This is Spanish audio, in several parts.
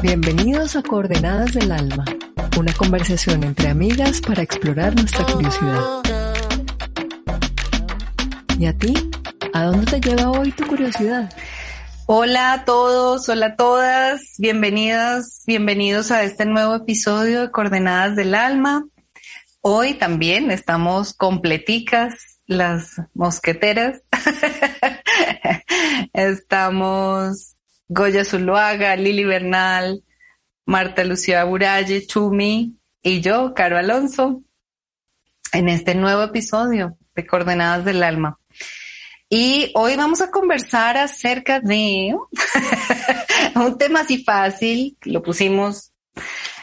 Bienvenidos a Coordenadas del Alma, una conversación entre amigas para explorar nuestra curiosidad. ¿Y a ti? ¿A dónde te lleva hoy tu curiosidad? Hola a todos, hola a todas, bienvenidas, bienvenidos a este nuevo episodio de Coordenadas del Alma. Hoy también estamos completicas las mosqueteras. estamos Goya Zuluaga, Lili Bernal, Marta Lucía Buralle, Chumi y yo, Caro Alonso, en este nuevo episodio de Coordenadas del Alma. Y hoy vamos a conversar acerca de un tema así fácil, lo pusimos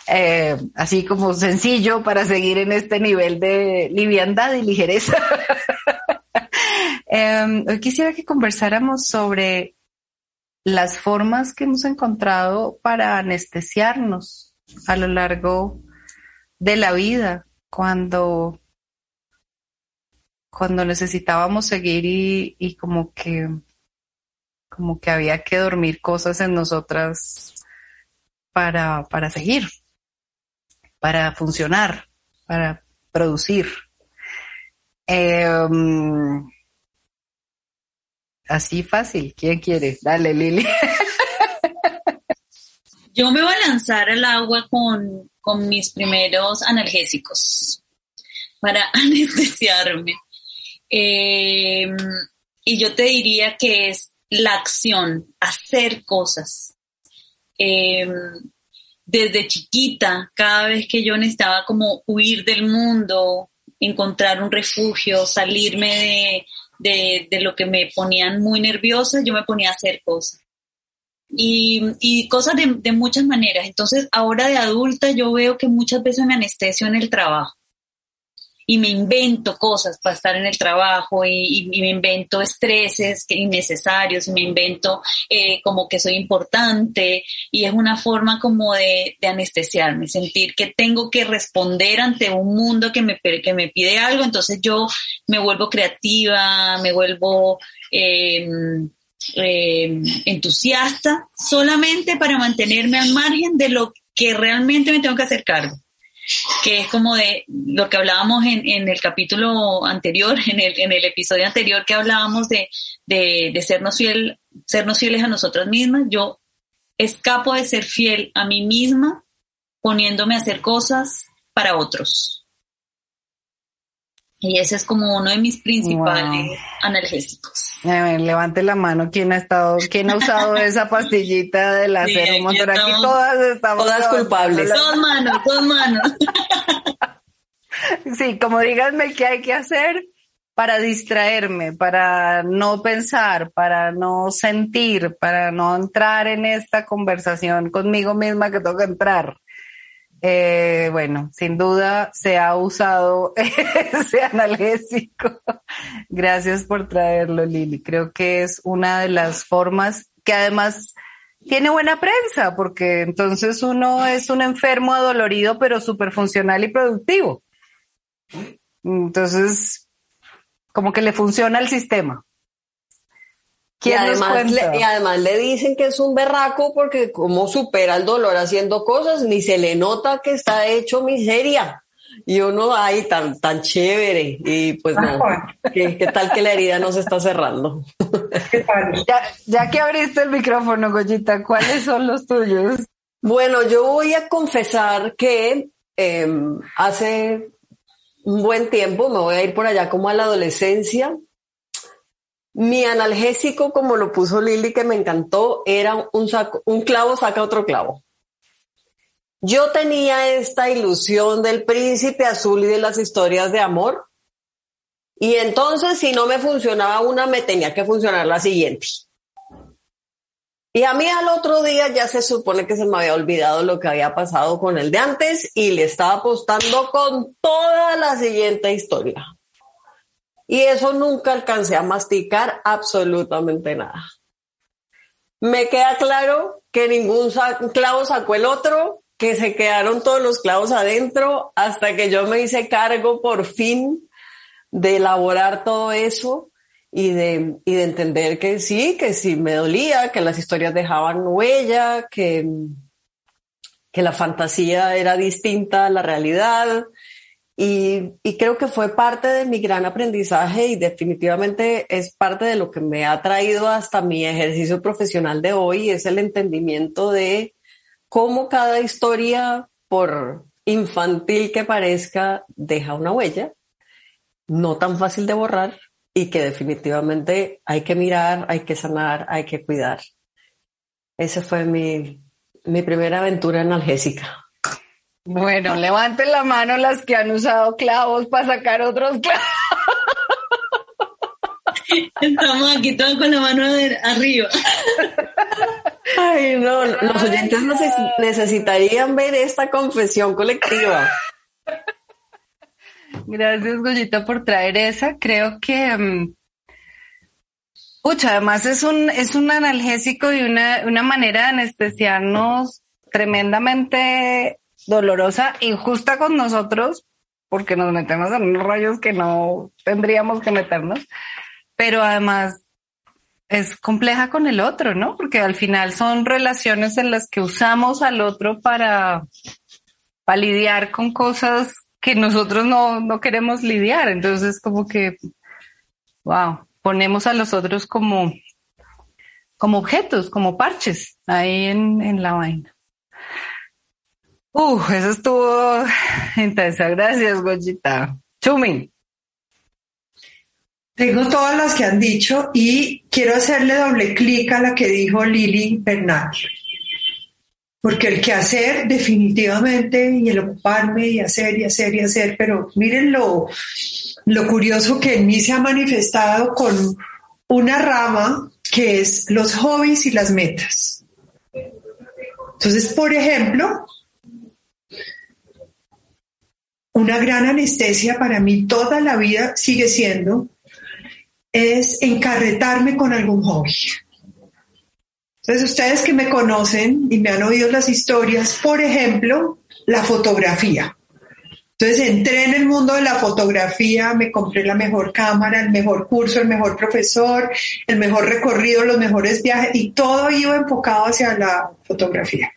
eh, así como sencillo para seguir en este nivel de liviandad y ligereza. Em, hoy quisiera que conversáramos sobre las formas que hemos encontrado para anestesiarnos a lo largo de la vida, cuando, cuando necesitábamos seguir y, como que como que había que dormir cosas en nosotras para, para seguir, para funcionar, para producir. Eh, Así fácil. ¿Quién quiere? Dale, Lili. Yo me voy a lanzar al agua con, con mis primeros analgésicos para anestesiarme. Eh, y yo te diría que es la acción, hacer cosas. Eh, desde chiquita, cada vez que yo necesitaba como huir del mundo, encontrar un refugio, salirme de, de, de, lo que me ponían muy nerviosa, yo me ponía a hacer cosas. Y, y cosas de, de, muchas maneras. Entonces, ahora de adulta yo veo que muchas veces me anestesio en el trabajo y me invento cosas para estar en el trabajo y, me invento estreses innecesarios y me invento eh, como que soy importante y es una forma como de, anestesiarme, sentir que tengo que responder ante un mundo que me, que me pide algo, entonces yo me vuelvo creativa, me vuelvo... Eh, entusiasta solamente para mantenerme al margen de lo que realmente me tengo que hacer cargo que es como de lo que hablábamos en, en el capítulo anterior, en el, en el, episodio anterior que hablábamos de, de, de sernos, sernos fieles a nosotras mismas. Yo escapo de ser fiel a mí misma poniéndome a hacer cosas para otros. Y ese es como uno de mis principales wow. analgésicos. A ver, levante la mano quién ha estado, quién ha usado esa pastillita del láser sí, motor. Aquí todas estamos. Todas culpables. Dos manos, dos manos. sí, como díganme qué hay que hacer para distraerme, para no pensar, para no sentir, para no entrar en esta conversación conmigo misma que tengo que entrar. Eh, bueno, sin duda se ha usado ese analgésico. Gracias por traerlo, Lili. Creo que es una de las formas que además tiene buena prensa, porque entonces uno es un enfermo adolorido, pero súper funcional y productivo. Entonces, como que le funciona el sistema. Y además, le, y además, le, dicen que es un berraco porque como supera el dolor haciendo cosas, ni se le nota que está hecho miseria. Y uno ahí tan, tan chévere. Y pues no, ¿qué, ¿qué, tal que la herida no se está cerrando? ya, ya que abriste el micrófono, Goyita, ¿cuáles son los tuyos? Bueno, yo voy a confesar que eh, hace un buen tiempo, me voy a ir por allá como a la adolescencia, mi analgésico, como lo puso Lili, que me encantó, era un, un clavo saca otro clavo. Yo tenía esta ilusión del príncipe azul y de las historias de amor. Y entonces, si no me funcionaba una, me tenía que funcionar la siguiente. Y a mí al otro día ya se supone que se me había olvidado lo que había pasado con el de antes y le estaba apostando con toda la siguiente historia. Y eso nunca alcancé a masticar absolutamente nada. Me queda claro que ningún clavo sacó el otro, que se quedaron todos los clavos adentro hasta que yo me hice cargo por fin de elaborar todo eso y de, y de entender que sí, que sí me dolía, que las historias dejaban huella, que, que la fantasía era distinta a la realidad. Y, creo que fue parte de mi gran aprendizaje y definitivamente es parte de lo que me ha traído hasta mi ejercicio profesional de hoy, es el entendimiento de cómo cada historia, por infantil que parezca, deja una huella, no tan fácil de borrar, y que definitivamente hay que mirar, hay que sanar, hay que cuidar. Esa fue mi, mi primera aventura analgésica. Bueno, levanten la mano las que han usado clavos para sacar otros clavos. Estamos aquí todos con la mano de arriba. Ay, no, los oyentes necesitarían ver esta confesión colectiva. Gracias, Goyita, por traer esa. Creo que, um, además es un, es un analgésico y una, una manera de anestesiarnos tremendamente dolorosa, injusta con nosotros, porque nos metemos en unos rayos que no tendríamos que meternos, pero además es compleja con el otro, ¿no? Porque al final son relaciones en las que usamos al otro para, para lidiar con cosas que nosotros no, no queremos lidiar. Entonces, como que, wow, ponemos a los otros como, como objetos, como parches ahí en, en la vaina. Uh, eso estuvo intensa. Gracias, Goyita. Chumi. Tengo todas las que han dicho y quiero hacerle doble clic a la que dijo Lili Bernal porque el que hacer definitivamente y el ocuparme y hacer y hacer y hacer, pero miren lo, lo curioso que en mí se ha manifestado con una rama que es los hobbies y las metas. Entonces, por ejemplo, una gran anestesia para mí toda la vida sigue siendo es encarretarme con algún hobby. Entonces, ustedes que me conocen y me han oído las historias, por ejemplo, la fotografía. Entonces entré en el mundo de la fotografía, me compré la mejor cámara, el mejor curso, el mejor profesor, el mejor recorrido, los mejores viajes y todo iba enfocado hacia la fotografía.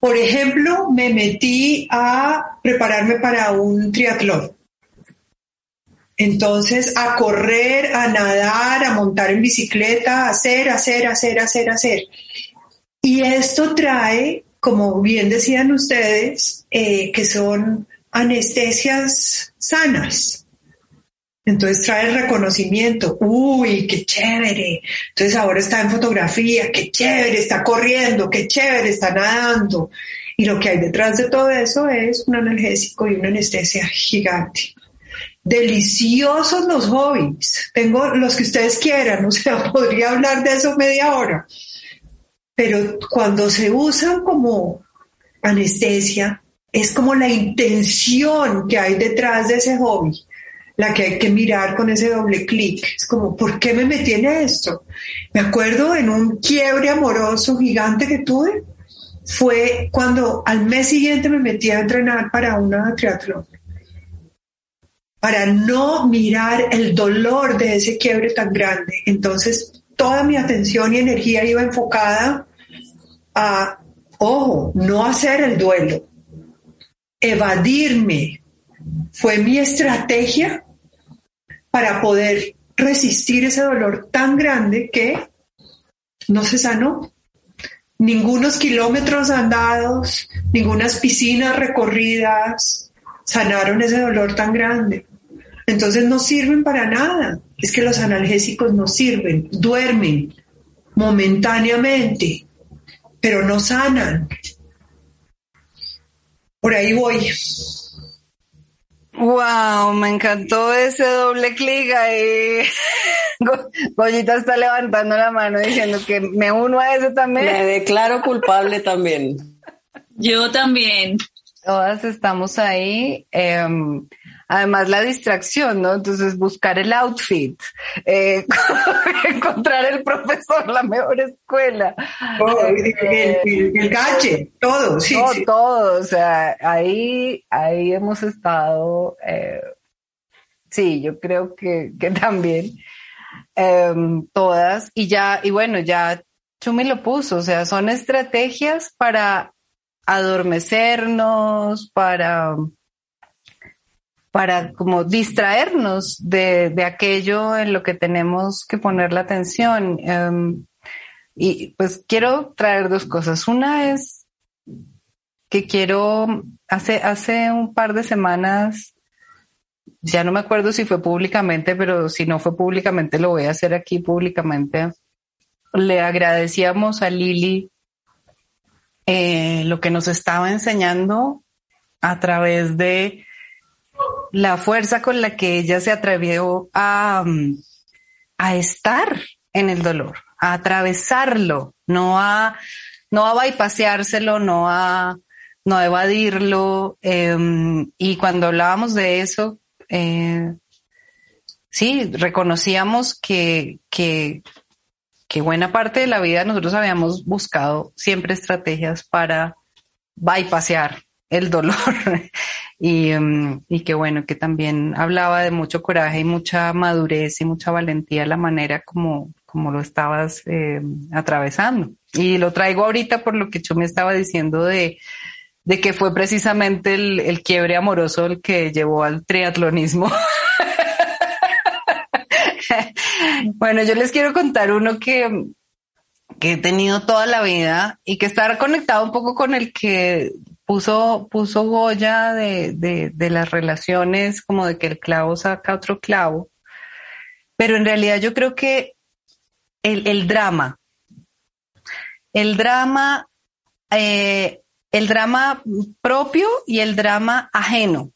Por ejemplo, me metí a prepararme para un triatlón. Entonces, a correr, a nadar, a montar en bicicleta, a hacer, hacer, hacer, hacer, hacer. Y esto trae, como bien decían ustedes, eh, que son anestesias sanas. Entonces trae el reconocimiento, uy, qué chévere. Entonces ahora está en fotografía, qué chévere, está corriendo, qué chévere, está nadando. Y lo que hay detrás de todo eso es un analgésico y una anestesia gigante deliciosos los hobbies. Tengo los que ustedes quieran, o sea, podría hablar de eso media hora. Pero cuando se usan como anestesia, es como la intención que hay detrás de ese hobby, la que hay que mirar con ese doble clic. Es como, ¿por qué me metí en esto? Me acuerdo en un quiebre amoroso gigante que tuve, fue cuando al mes siguiente me metí a entrenar para una triatlón para no mirar el dolor de ese quiebre tan grande. Entonces, toda mi atención y energía iba enfocada a, ojo, no hacer el duelo, evadirme. Fue mi estrategia para poder resistir ese dolor tan grande que no se sanó. Ningunos kilómetros andados, ningunas piscinas recorridas sanaron ese dolor tan grande. Entonces no sirven para nada. Es que los analgésicos no sirven, duermen momentáneamente, pero no sanan. Por ahí voy. Wow, me encantó ese doble clic ahí. Goyita está levantando la mano diciendo que me uno a eso también. Me declaro culpable también. Yo también. Todas estamos ahí. Em, además la distracción, ¿no? Entonces buscar el outfit, eh, encontrar el profesor, la mejor escuela. el, gadget, todo, sí, todo, o sea, ahí, ahí hemos estado, eh, sí, yo creo que, que también em, todas, y ya, y bueno, ya Chumi lo puso, o sea, son estrategias para adormecernos, para para como distraernos de, de, aquello en lo que tenemos que poner la atención. Em, y pues quiero traer dos cosas. Una es que quiero, hace, hace un par de semanas, ya no me acuerdo si fue públicamente, pero si no fue públicamente, lo voy a hacer aquí públicamente. Le agradecíamos a Lili eh, lo que nos estaba enseñando a través de la fuerza con la que ella se atrevió a, a estar en el dolor, a atravesarlo, no a, no a no a, no a evadirlo. Em, y cuando hablábamos de eso, eh, sí, reconocíamos que, que, que buena parte de la vida nosotros habíamos buscado siempre estrategias para bypasear el dolor y, um, y que bueno, que también hablaba de mucho coraje y mucha madurez y mucha valentía la manera como, como lo estabas eh, atravesando. Y lo traigo ahorita por lo que yo me estaba diciendo de, de que fue precisamente el, el quiebre amoroso el que llevó al triatlonismo. bueno, yo les quiero contar uno que, que he tenido toda la vida y que está conectado un poco con el que puso, puso Goya de, de, las relaciones, como de que el clavo saca otro clavo. Pero en realidad yo creo que el, el drama, el drama, eh, el drama propio y el drama ajeno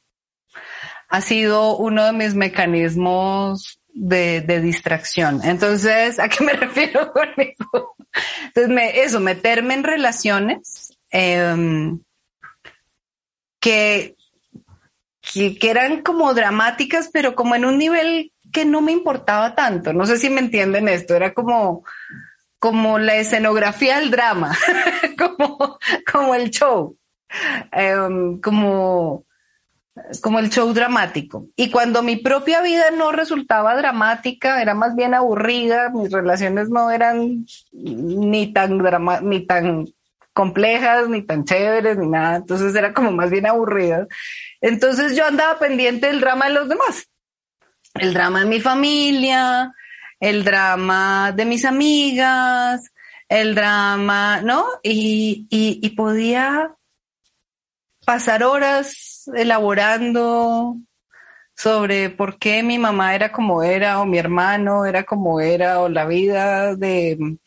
ha sido uno de mis mecanismos de, distracción. Entonces, ¿a qué me refiero con eso? Entonces, eso, meterme en relaciones. Eh, que, que, eran como dramáticas, pero como en un nivel que no me importaba tanto. No sé si me entienden esto, era como, como la escenografía del drama, como, como el show, em, como, como el show dramático. Y cuando mi propia vida no resultaba dramática, era más bien aburrida, mis relaciones no eran ni tan drama, ni tan complejas, ni tan chéveres, ni nada. Entonces era como más bien aburrida. Entonces yo andaba pendiente del drama de los demás. El drama de mi familia, el drama de mis amigas, el drama, ¿no? Y, y, y podía pasar horas elaborando sobre por qué mi mamá era como era, o mi hermano era como era, o la vida de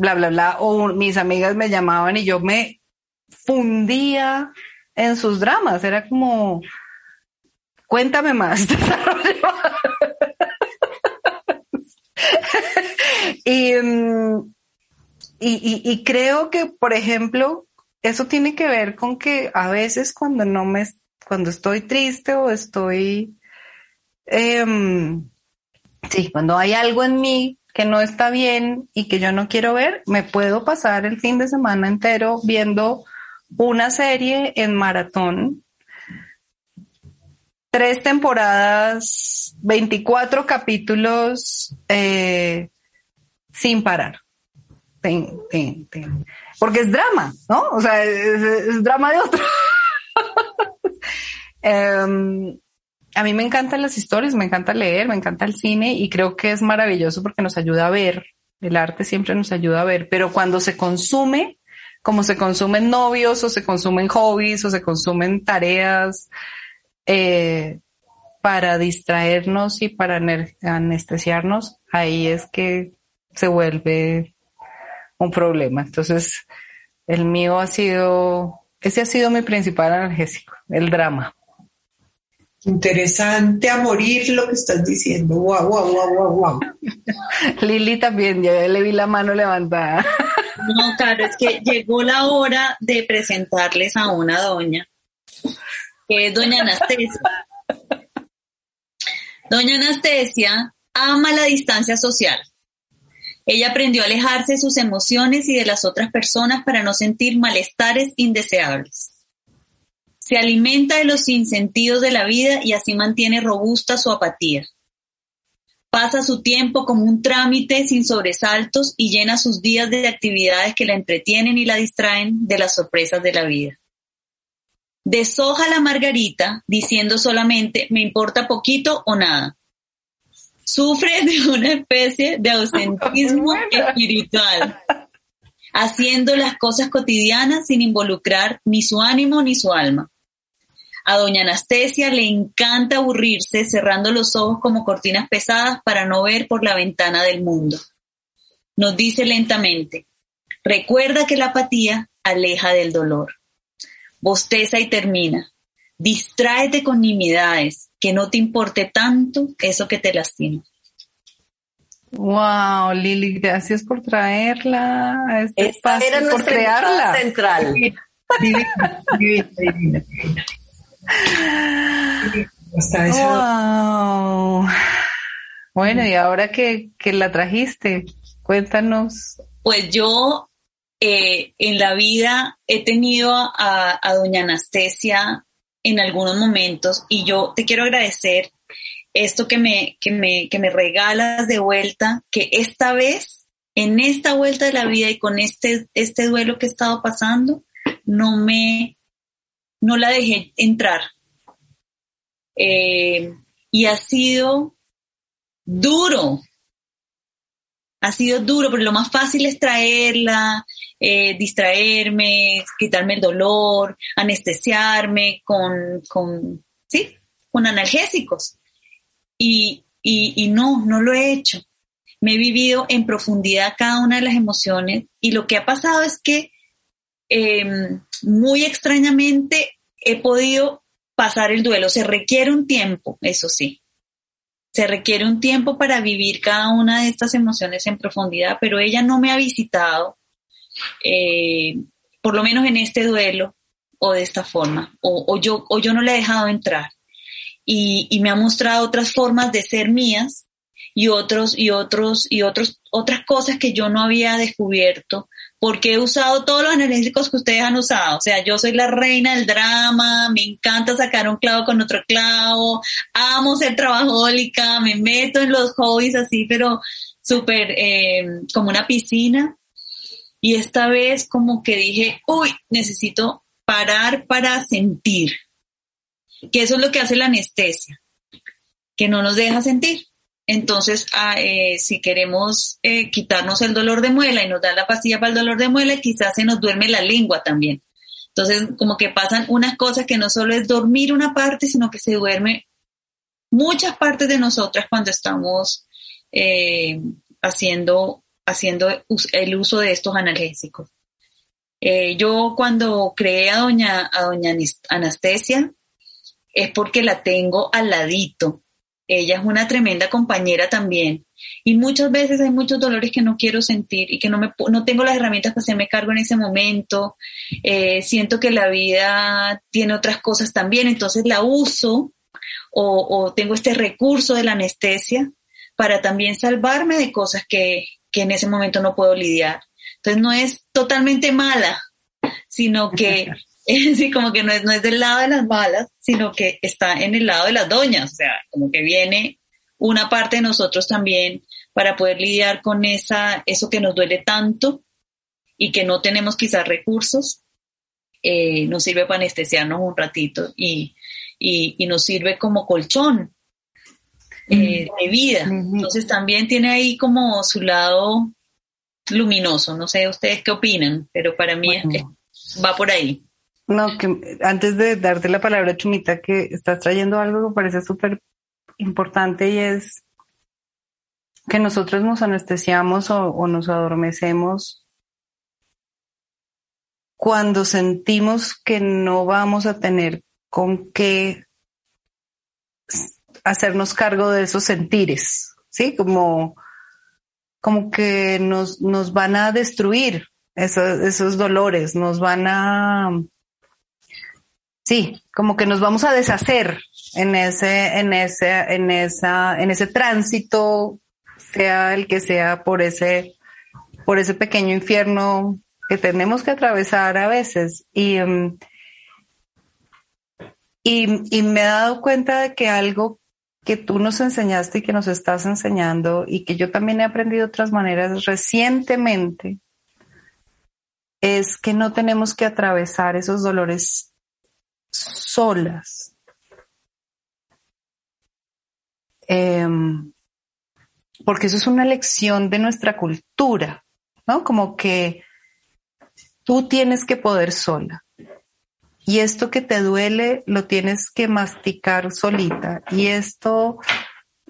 bla, bla, bla, o mis amigas me llamaban y yo me fundía en sus dramas, era como, cuéntame más. Mm, y, y, creo que, por ejemplo, eso tiene que ver con que a veces cuando no me, cuando estoy triste o estoy, eh, sí, cuando hay algo en mí que no está bien y que yo no quiero ver, me puedo pasar el fin de semana entero viendo una serie en maratón, tres temporadas, 24 capítulos eh, sin parar. Porque es drama, ¿no? O sea, es, drama de otro. um, a mí me encantan las historias, me encanta leer, me encanta el cine y creo que es maravilloso porque nos ayuda a ver. El arte siempre nos ayuda a ver, pero cuando se consume, como se consumen novios o se consumen hobbies o se consumen tareas eh, para distraernos y para anestesiarnos, ahí es que se vuelve un problema. Entonces, el mío ha sido, ese ha sido mi principal analgésico, el drama. Interesante a morir lo que estás diciendo. Wow, wow, wow, wow, wow. Lili también, ya le vi la mano levantada. No, claro, es que llegó la hora de presentarles a una doña, que es doña Anastasia. Doña Anastasia ama la distancia social. Ella aprendió a alejarse de sus emociones y de las otras personas para no sentir malestares indeseables. Se alimenta de los sinsentidos de la vida y así mantiene robusta su apatía. Pasa su tiempo como un trámite sin sobresaltos y llena sus días de actividades que la entretienen y la distraen de las sorpresas de la vida. Deshoja la margarita diciendo solamente me importa poquito o nada. Sufre de una especie de ausentismo espiritual, haciendo las cosas cotidianas sin involucrar ni su ánimo ni su alma. A doña Anastasia le encanta aburrirse cerrando los ojos como cortinas pesadas para no ver por la ventana del mundo. Nos dice lentamente, recuerda que la apatía aleja del dolor. Bosteza y termina. Distráete con nimiedades, que no te importe tanto eso que te lastima. Wow, Lili, gracias por traerla a este Esta espacio, era por crearla. central. Divina, divina, divina, divina. Hasta esa- Wow. Bueno, y ahora que, que la trajiste, cuéntanos. Pues yo eh, en la vida he tenido a, a doña Anastasia en algunos momentos y yo te quiero agradecer esto que me, que me, que me regalas de vuelta, que esta vez, en esta vuelta de la vida y con este, este duelo que he estado pasando, no me, no la dejé entrar. Eh, y ha sido duro, ha sido duro, pero lo más fácil es traerla, eh, distraerme, quitarme el dolor, anestesiarme con, con, sí, con analgésicos. Y, y, y no, no lo he hecho. Me he vivido en profundidad cada una de las emociones y lo que ha pasado es que eh, muy extrañamente he podido pasar el duelo. Se requiere un tiempo, eso sí. Se requiere un tiempo para vivir cada una de estas emociones en profundidad, pero ella no me ha visitado, eh, por lo menos en este duelo o de esta forma, o, yo, o yo no le he dejado entrar. Y, y, me ha mostrado otras formas de ser mías y otros y otros y otros otras cosas que yo no había descubierto porque he usado todos los analíticos que ustedes han usado. O sea, yo soy la reina del drama, me encanta sacar un clavo con otro clavo, amo ser trabajólica, me meto en los hobbies así, pero súper eh, como una piscina. Y esta vez como que dije, uy, necesito parar para sentir. Que eso es lo que hace la anestesia, que no nos deja sentir. Entonces, ah, eh, si queremos eh, quitarnos el dolor de muela y nos da la pastilla para el dolor de muela, quizás se nos duerme la lengua también. Entonces, como que pasan unas cosas que no solo es dormir una parte, sino que se duerme muchas partes de nosotras cuando estamos eh, haciendo, haciendo el uso de estos analgésicos. Yo cuando creé a doña, a doña es porque la tengo al ladito ella es una tremenda compañera también. Y muchas veces hay muchos dolores que no quiero sentir y que no, me, no tengo las herramientas para hacerme cargo en ese momento. Eh, siento que la vida tiene otras cosas también, entonces la uso o, o, tengo este recurso de la anestesia para también salvarme de cosas que, que en ese momento no puedo lidiar. Entonces no es totalmente mala, sino que sí, como que no es, no es del lado de las malas, sino que está en el lado de las doñas, o sea, como que viene una parte de nosotros también para poder lidiar con esa, eso que nos duele tanto y que no tenemos quizás recursos, eh, nos sirve para anestesiarnos un ratito y, y, y nos sirve como colchón eh, de vida. Entonces también tiene ahí como su lado luminoso, no sé ustedes qué opinan, pero para mí bueno. va por ahí. No, que antes de darte la palabra, Chumita, que estás trayendo algo que parece súper importante y es que nosotros nos anestesiamos o, nos adormecemos cuando sentimos que no vamos a tener con qué hacernos cargo de esos sentires, ¿sí? Como, como que nos, nos van a destruir esos dolores, nos van a, sí, como que nos vamos a deshacer en ese, en ese, en esa, en ese tránsito, sea el que sea por ese, por ese pequeño infierno que tenemos que atravesar a veces. Y, em, y, y me he dado cuenta de que algo que tú nos enseñaste y que nos estás enseñando y que yo también he aprendido otras maneras recientemente es que no tenemos que atravesar esos dolores solas. Em, porque eso es una lección de nuestra cultura, ¿no? Como que tú tienes que poder sola. Y esto que te duele lo tienes que masticar solita. Y esto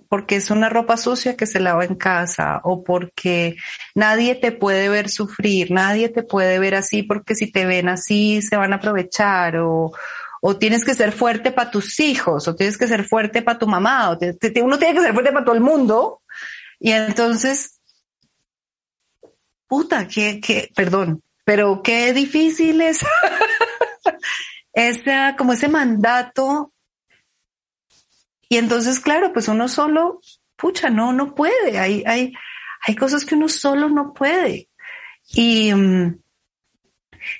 porque es una ropa sucia que se lava en casa o porque nadie te puede ver sufrir, nadie te puede ver así porque si te ven así se van a aprovechar o, o tienes que ser fuerte para tus hijos o tienes que ser fuerte para tu mamá o uno tiene que ser fuerte para todo el mundo y entonces puta, que, que, perdón, pero qué difícil es ese, como ese mandato y entonces, claro, pues uno solo, pucha, no, no puede. Hay, hay, hay cosas que uno solo no puede. Y, mm,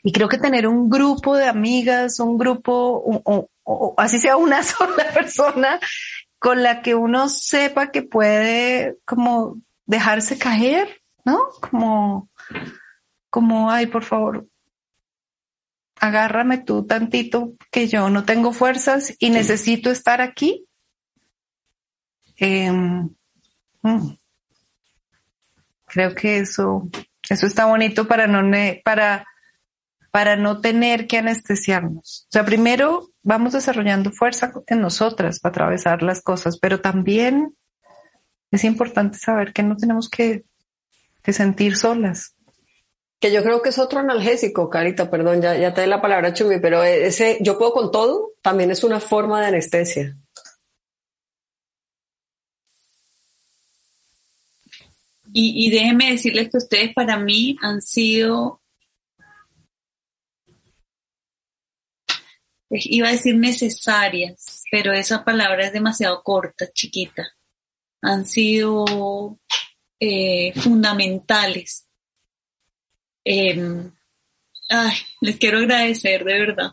y creo que tener un grupo de amigas, un grupo, o, así sea una sola persona, con la que uno sepa que puede como dejarse caer, ¿no? Como, como, ay, por favor, agárrame tú tantito que yo no tengo fuerzas y necesito estar aquí. Em, mm, creo que eso, eso está bonito para no, para, para no tener que anestesiarnos. O sea, primero vamos desarrollando fuerza en nosotras para atravesar las cosas, pero también es importante saber que no tenemos que, que sentir solas. Que yo creo que es otro analgésico, Carita, perdón, ya, ya te doy la palabra, Chumi, pero ese yo puedo con todo también es una forma de anestesia. Y, y déjenme decirles que ustedes para mí han sido, iba a decir necesarias, pero esa palabra es demasiado corta, chiquita. Han sido eh, fundamentales. Em, ay, les quiero agradecer de verdad.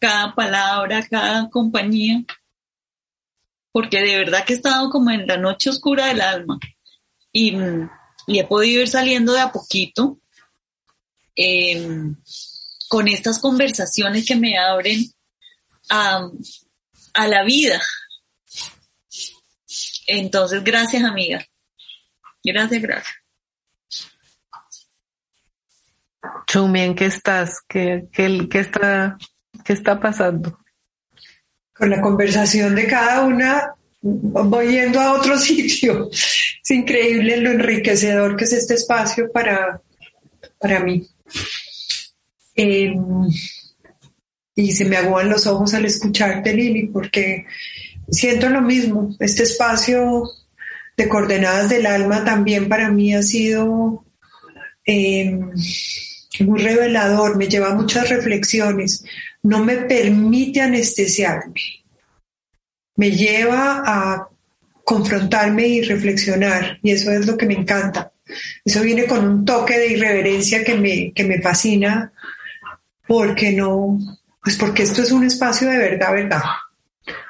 Cada palabra, cada compañía, porque de verdad que he estado como en la noche oscura del alma y, he podido ir saliendo de a poquito em, con estas conversaciones que me abren a, a la vida. Entonces, gracias amiga. Gracias, gracias. Chumi, ¿en qué estás? ¿Qué, qué, qué, está, ¿Qué está pasando? Con la conversación de cada una, voy yendo a otro sitio. Es increíble lo enriquecedor que es este espacio para, para mí. Em, y se me aguan los ojos al escucharte, Lili, porque siento lo mismo. Este espacio de coordenadas del alma también para mí ha sido em, muy revelador, me lleva a muchas reflexiones, no me permite anestesiarme me lleva a confrontarme y reflexionar, y eso es lo que me encanta. Eso viene con un toque de irreverencia que me, que me fascina, porque no, pues porque esto es un espacio de verdad, verdad.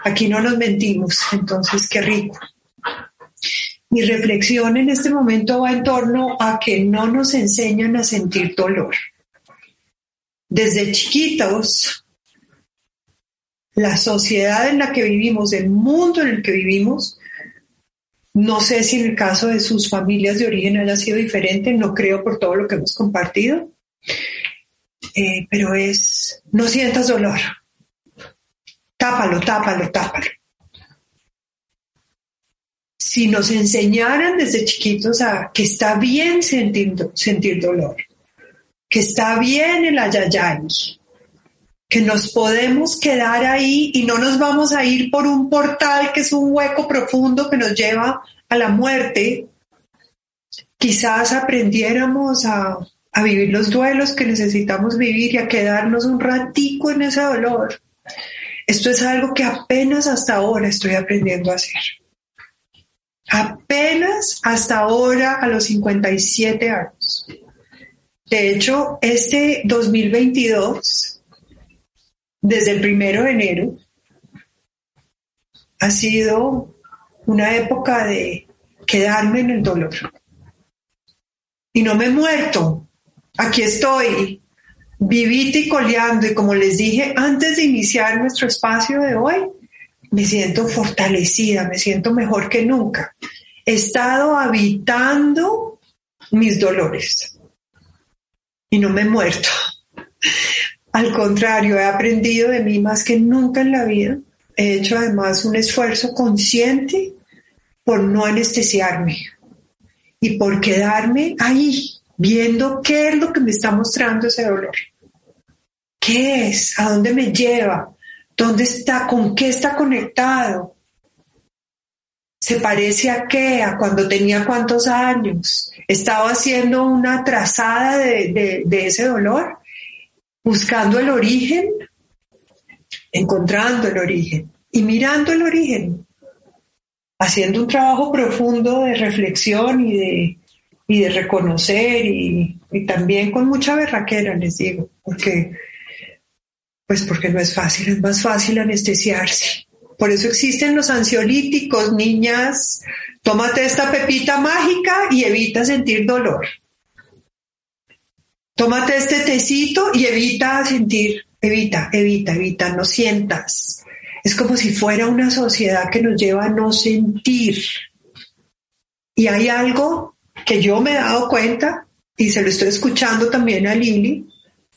Aquí no nos mentimos, entonces qué rico. Mi reflexión en este momento va en torno a que no nos enseñan a sentir dolor. Desde chiquitos la sociedad en la que vivimos, el mundo en el que vivimos, no sé si en el caso de sus familias de origen haya sido diferente, no creo por todo lo que hemos compartido, eh, pero es, no sientas dolor, tápalo, tápalo, tápalo. Si nos enseñaran desde chiquitos a que está bien sentir, sentir dolor, que está bien el ayayay, que nos podemos quedar ahí y no nos vamos a ir por un portal que es un hueco profundo que nos lleva a la muerte, quizás aprendiéramos a, a vivir los duelos que necesitamos vivir y a quedarnos un ratico en ese dolor. Esto es algo que apenas hasta ahora estoy aprendiendo a hacer. Apenas hasta ahora a los 57 años. De hecho, este 2022, desde el primero de enero, ha sido una época de quedarme en el dolor. Y no me he muerto. Aquí estoy, vivita y coleando. Y como les dije antes de iniciar nuestro espacio de hoy, me siento fortalecida, me siento mejor que nunca. He estado habitando mis dolores y no me he muerto. Al contrario, he aprendido de mí más que nunca en la vida. He hecho además un esfuerzo consciente por no anestesiarme y por quedarme ahí, viendo qué es lo que me está mostrando ese dolor. ¿Qué es? ¿A dónde me lleva? ¿Dónde está? ¿Con qué está conectado? ¿Se parece a qué? ¿A cuando tenía cuántos años? ¿Estaba haciendo una trazada de, de ese dolor? ¿Buscando el origen? Encontrando el origen y mirando el origen haciendo un trabajo profundo de reflexión y de, y de reconocer y, también con mucha berraquera, les digo, porque, pues porque no es fácil, es más fácil anestesiarse. Por eso existen los ansiolíticos, niñas, tómate esta pepita mágica y evita sentir dolor. Tómate este tecito y evita sentir, evita, evita, evita, no sientas. Es como si fuera una sociedad que nos lleva a no sentir. Y hay algo que yo me he dado cuenta y se lo estoy escuchando también a Lili,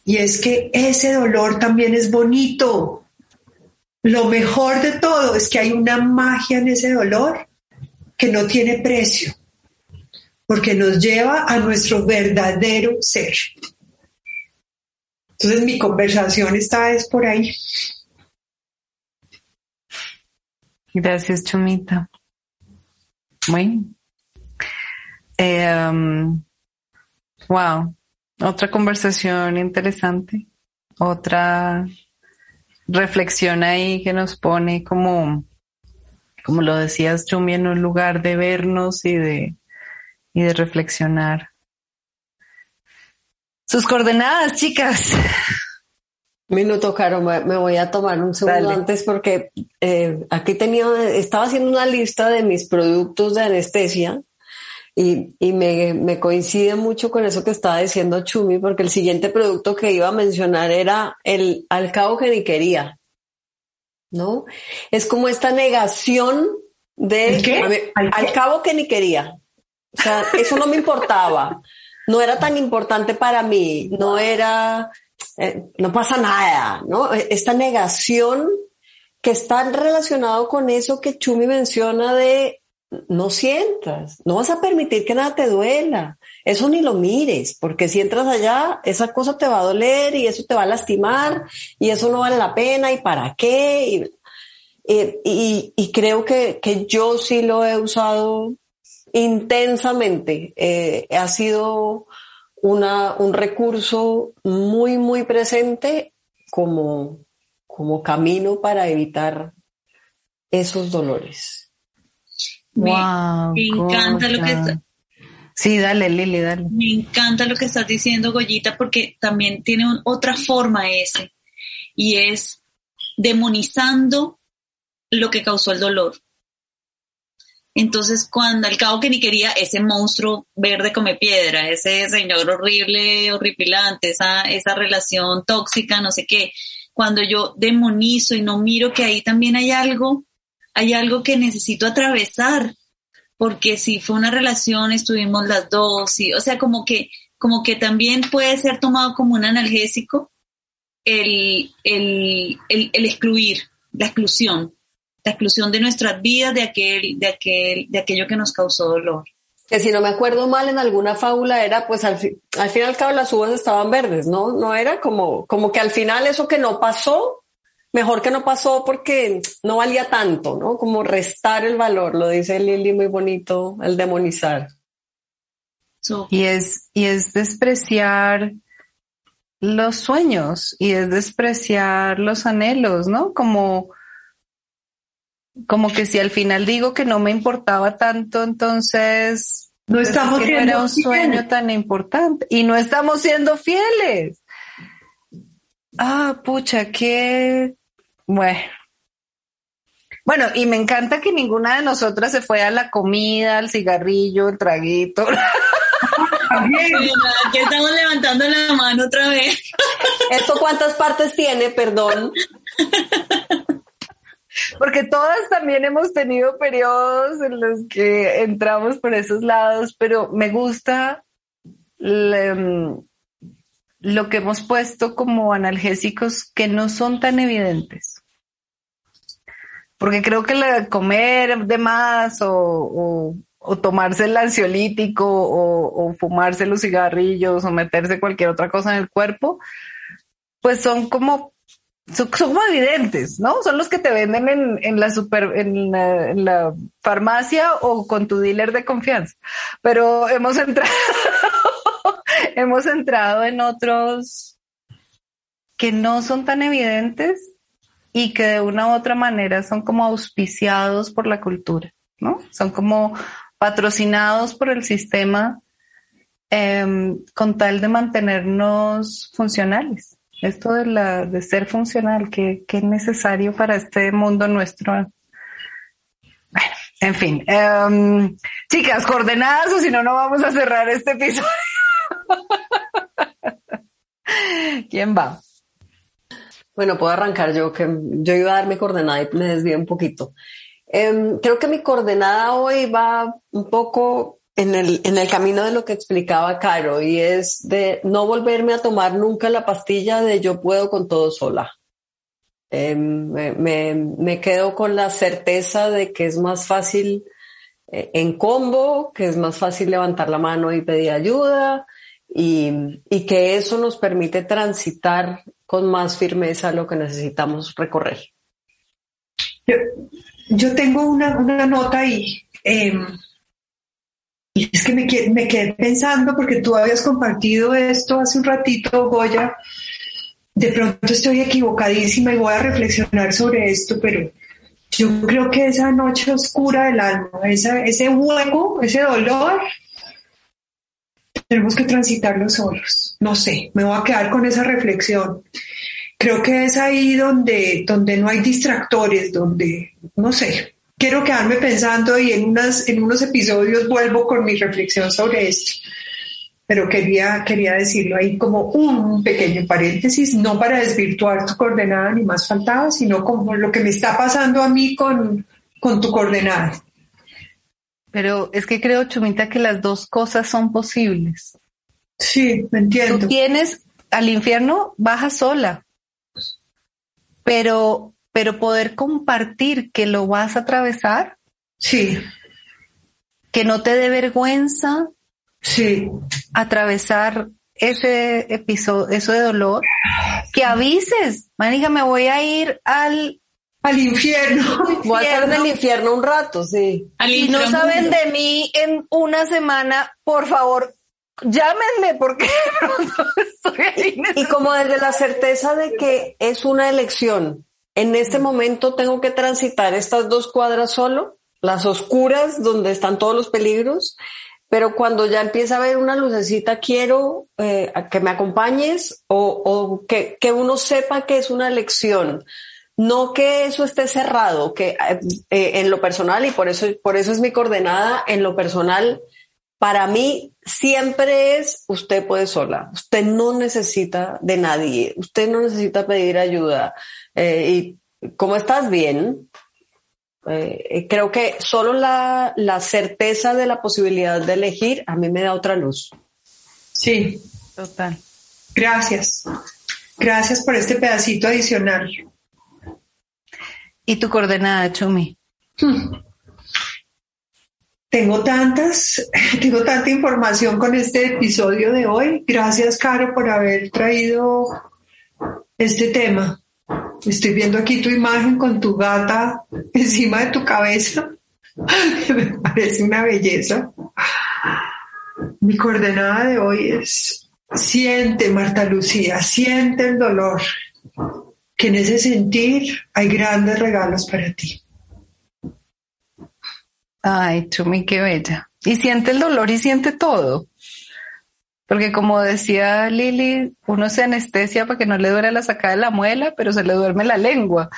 y es que ese dolor también es bonito. Lo mejor de todo es que hay una magia en ese dolor que no tiene precio, porque nos lleva a nuestro verdadero ser. Entonces mi conversación está es por ahí. Gracias, Chumita. Bueno. Eh, wow. Otra conversación interesante. Otra reflexión ahí que nos pone como, como lo decías, Chumi, en un lugar de vernos y de, y de reflexionar. Sus coordenadas, chicas. Minuto, Caro, me voy a tomar un segundo Dale. antes porque eh, aquí tenía, estaba haciendo una lista de mis productos de anestesia y, y me, me, coincide mucho con eso que estaba diciendo Chumi, porque el siguiente producto que iba a mencionar era el alcabogeniquería, ¿no? Es como esta negación de... ¿El qué? Ver, alcabogeniquería. O sea, eso no me importaba. No era tan importante para mí, no era eh, no pasa nada, ¿no? Esta negación que está relacionado con eso que Chumi menciona de no sientas, no vas a permitir que nada te duela, eso ni lo mires, porque si entras allá, esa cosa te va a doler y eso te va a lastimar y eso no vale la pena y para qué. Y, creo que, yo sí lo he usado intensamente, eh, ha sido un recurso muy, muy presente como, como camino para evitar esos dolores. Me, wow, me encanta lo que está, Sí, dale, Lili, dale. Me encanta lo que estás diciendo, Goyita, porque también tiene un, otra forma ese, y es demonizando lo que causó el dolor. Entonces, cuando al cabo que ni quería ese monstruo verde come piedra, ese señor horrible, horripilante, esa, esa relación tóxica, no sé qué, cuando yo demonizo y no miro que ahí también hay algo, hay algo que necesito atravesar, porque si fue una relación, estuvimos las dos, y, o sea, como que, como que también puede ser tomado como un analgésico el, el, el, el excluir, la exclusión la exclusión de nuestras vidas de aquel, de aquel, de aquello que nos causó dolor. que si no me acuerdo mal en alguna fábula era pues al, al fin cabo las uvas estaban verdes, ¿no? No era como, como que al final eso que no pasó, mejor que no pasó porque no valía tanto, ¿no? Como restar el valor, lo dice Lili muy bonito, el demonizar. Y es, y es despreciar los sueños y es despreciar los anhelos, ¿no? Como, como que si al final digo que no me importaba tanto, entonces no pues estamos que no era un sueño tan importante y no estamos siendo fieles. Ah, pucha, qué bueno. Bueno, y me encanta que ninguna de nosotras se fue a la comida, al cigarrillo, el traguito. Aquí estamos levantando la mano otra vez. ¿Esto cuántas partes tiene, perdón? Porque todas también hemos tenido periodos en los que entramos por esos lados, pero me gusta mm, lo que hemos puesto como analgésicos que no son tan evidentes. Porque creo que la comer de más o, tomarse el ansiolítico o, fumarse los cigarrillos o meterse cualquier otra cosa en el cuerpo, pues son como son, como evidentes, ¿no? Son los que te venden en, en la super, en la, farmacia o con tu dealer de confianza. Pero hemos entrado, hemos entrado en otros que no son tan evidentes y que de una u otra manera son como auspiciados por la cultura, ¿no? Son como patrocinados por el sistema em, con tal de mantenernos funcionales esto de, la, de ser funcional, que, es necesario para este mundo nuestro. Bueno, en fin. Em, chicas, coordenadas o si no, no vamos a cerrar este episodio. ¿Quién va? Bueno, puedo arrancar yo, que yo iba a darme coordenada y me desvié un poquito. Em, creo que mi coordenada hoy va un poco en el, en el camino de lo que explicaba Caro y es de no volverme a tomar nunca la pastilla de yo puedo con todo sola. Eh, me, quedo con la certeza de que es más fácil eh, en combo, que es más fácil levantar la mano y pedir ayuda y que eso nos permite transitar con más firmeza lo que necesitamos recorrer. Yo, tengo una, una nota ahí. Eh, y es que me, me quedé pensando, porque tú habías compartido esto hace un ratito, Goya, de pronto estoy equivocadísima y voy a reflexionar sobre esto, pero yo creo que esa noche oscura del alma, ese hueco, ese dolor, tenemos que transitarlo solos. No sé, me voy a quedar con esa reflexión. Creo que es ahí donde, donde no hay distractores, donde, no sé, quiero quedarme pensando y en, unas, en unos episodios vuelvo con mi reflexión sobre esto. Pero quería, quería decirlo ahí como un pequeño paréntesis, no para desvirtuar tu coordenada ni más faltaba, sino como lo que me está pasando a mí con, con tu coordenada. Pero es que creo, Chumita, que las dos cosas son posibles. Sí, me entiendo. Tú tienes al infierno, baja sola. Pero pero poder compartir que lo vas a atravesar. Sí. Que no te dé vergüenza. Sí. Atravesar ese episodio, eso de dolor. Que avises, manija, me voy a ir al al infierno. Voy a estar en el infierno un rato, sí. Si no saben de mí en una semana, por favor, llámenme porque estoy ahí. Y como desde la certeza de que es una elección, en este momento tengo que transitar estas dos cuadras solo, las oscuras donde están todos los peligros, pero cuando ya empieza a ver una lucecita, quiero eh, que me acompañes o, que, uno sepa que es una lección. No que eso esté cerrado, que eh, eh, en lo personal, y por eso, por eso es mi coordenada, en lo personal, para mí siempre es usted puede sola, usted no necesita de nadie, usted no necesita pedir ayuda. Eh, y como estás bien, eh, creo que solo la, la, certeza de la posibilidad de elegir a mí me da otra luz. Sí, total. Gracias. Gracias por este pedacito adicional. ¿Y tu coordenada, Chumi? Hmm. Tengo tantas, tengo tanta información con este episodio de hoy. Gracias, Caro, por haber traído este tema. Estoy viendo aquí tu imagen con tu gata encima de tu cabeza. Me parece una belleza. Mi coordenada de hoy es siente, Marta Lucía, siente el dolor, que en ese sentir hay grandes regalos para ti. Ay, Chumi, qué bella. Y siente el dolor y siente todo. Porque como decía Lili, uno se anestesia para que no le duele la sacada de la muela, pero se le duerme la lengua.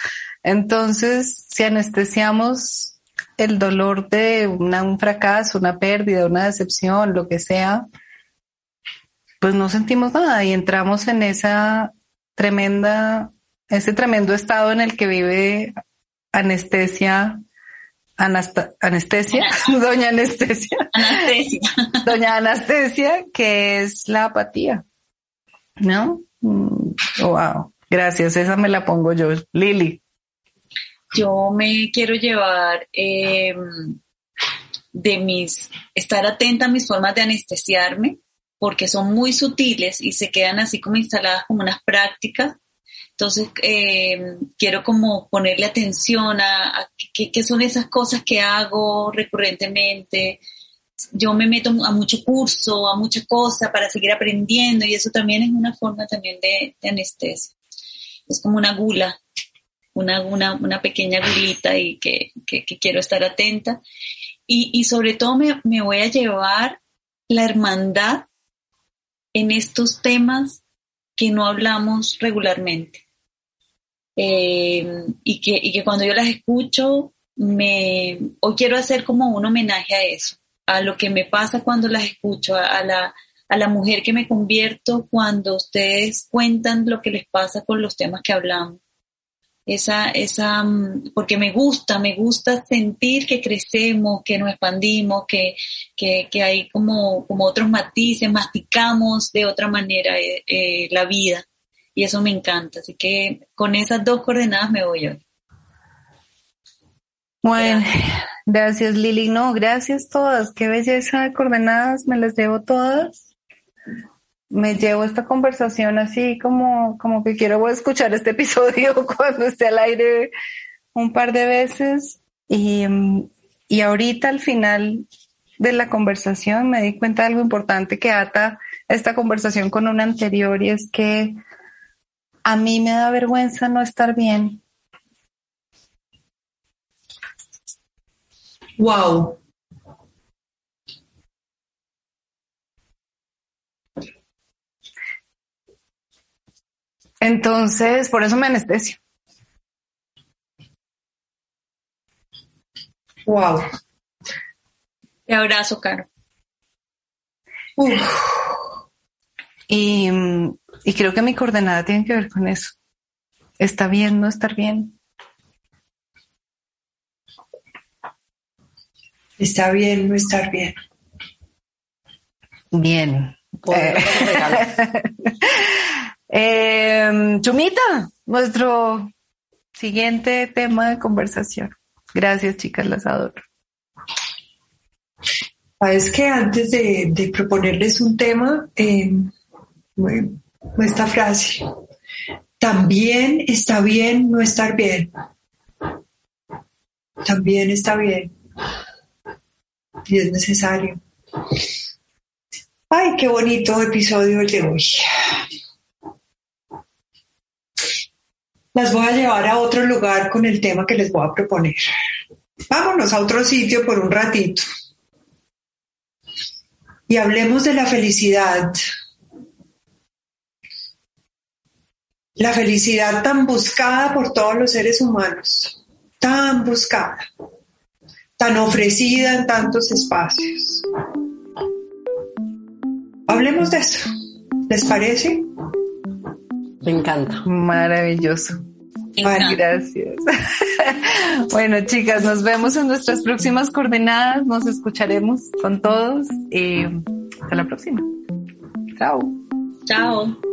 Entonces, si anestesiamos el dolor de un fracaso, una pérdida, una decepción, lo que sea, pues no sentimos nada y entramos en esa tremenda, ese tremendo estado en el que vive anestesia anestesia, doña anestesia. Anestesia. Doña Anastasia, que es la apatía. ¿No? Mm, wow. Gracias, esa me la pongo yo. Lili. Yo me quiero llevar em, de mis, estar atenta a mis formas de anestesiarme, porque son muy sutiles y se quedan así como instaladas como unas prácticas entonces, eh, quiero como ponerle atención a, qué, son esas cosas que hago recurrentemente. Yo me meto a mucho curso, a muchas cosas para seguir aprendiendo y eso también es una forma también de, anestesia. Es como una gula, una, una, una pequeña gulita y que, que, quiero estar atenta. Y, y sobre todo me, me voy a llevar la hermandad en estos temas que no hablamos regularmente. Eh, y, que, y que cuando yo las escucho, me, o quiero hacer como un homenaje a eso, a lo que me pasa cuando las escucho, a, la, a la mujer que me convierto cuando ustedes cuentan lo que les pasa con los temas que hablamos. Esa, esa, mm, porque me gusta, me gusta sentir que crecemos, que nos expandimos, que, que, que hay como, como otros matices, masticamos de otra manera eh, eh, la vida y eso me encanta. Así que con esas dos coordenadas me voy hoy. Bueno, gracias. Lili. No, gracias todas. Qué belleza de coordenadas, me las llevo todas. Me llevo esta conversación así como, como que quiero escuchar este episodio cuando esté al aire un par de veces. Y, y ahorita al final de la conversación me di cuenta de algo importante que ata esta conversación con una anterior y es que a mí me da vergüenza no estar bien. Wow. Entonces, por eso me anestesio. Wow. Te abrazo, Caro. Y y creo que mi coordenada tiene que ver con eso. Está bien no estar bien. Está bien no estar bien. Bien. Eh, Chumita, nuestro siguiente tema de conversación. Gracias, chicas, las adoro. Es que antes de, proponerles un tema, eh, esta frase. También está bien no estar bien. También está bien. Y es necesario. Ay, qué bonito episodio el de hoy. Las voy a llevar a otro lugar con el tema que les voy a proponer. Vámonos a otro sitio por un ratito. Y hablemos de la felicidad, la felicidad tan buscada por todos los seres humanos, tan buscada, tan ofrecida en tantos espacios. Hablemos de eso. ¿Les parece? Me encanta. Maravilloso. Gracias. bueno, chicas, nos vemos en nuestras próximas coordenadas. Nos escucharemos con todos y hasta la próxima. Chao. Chao.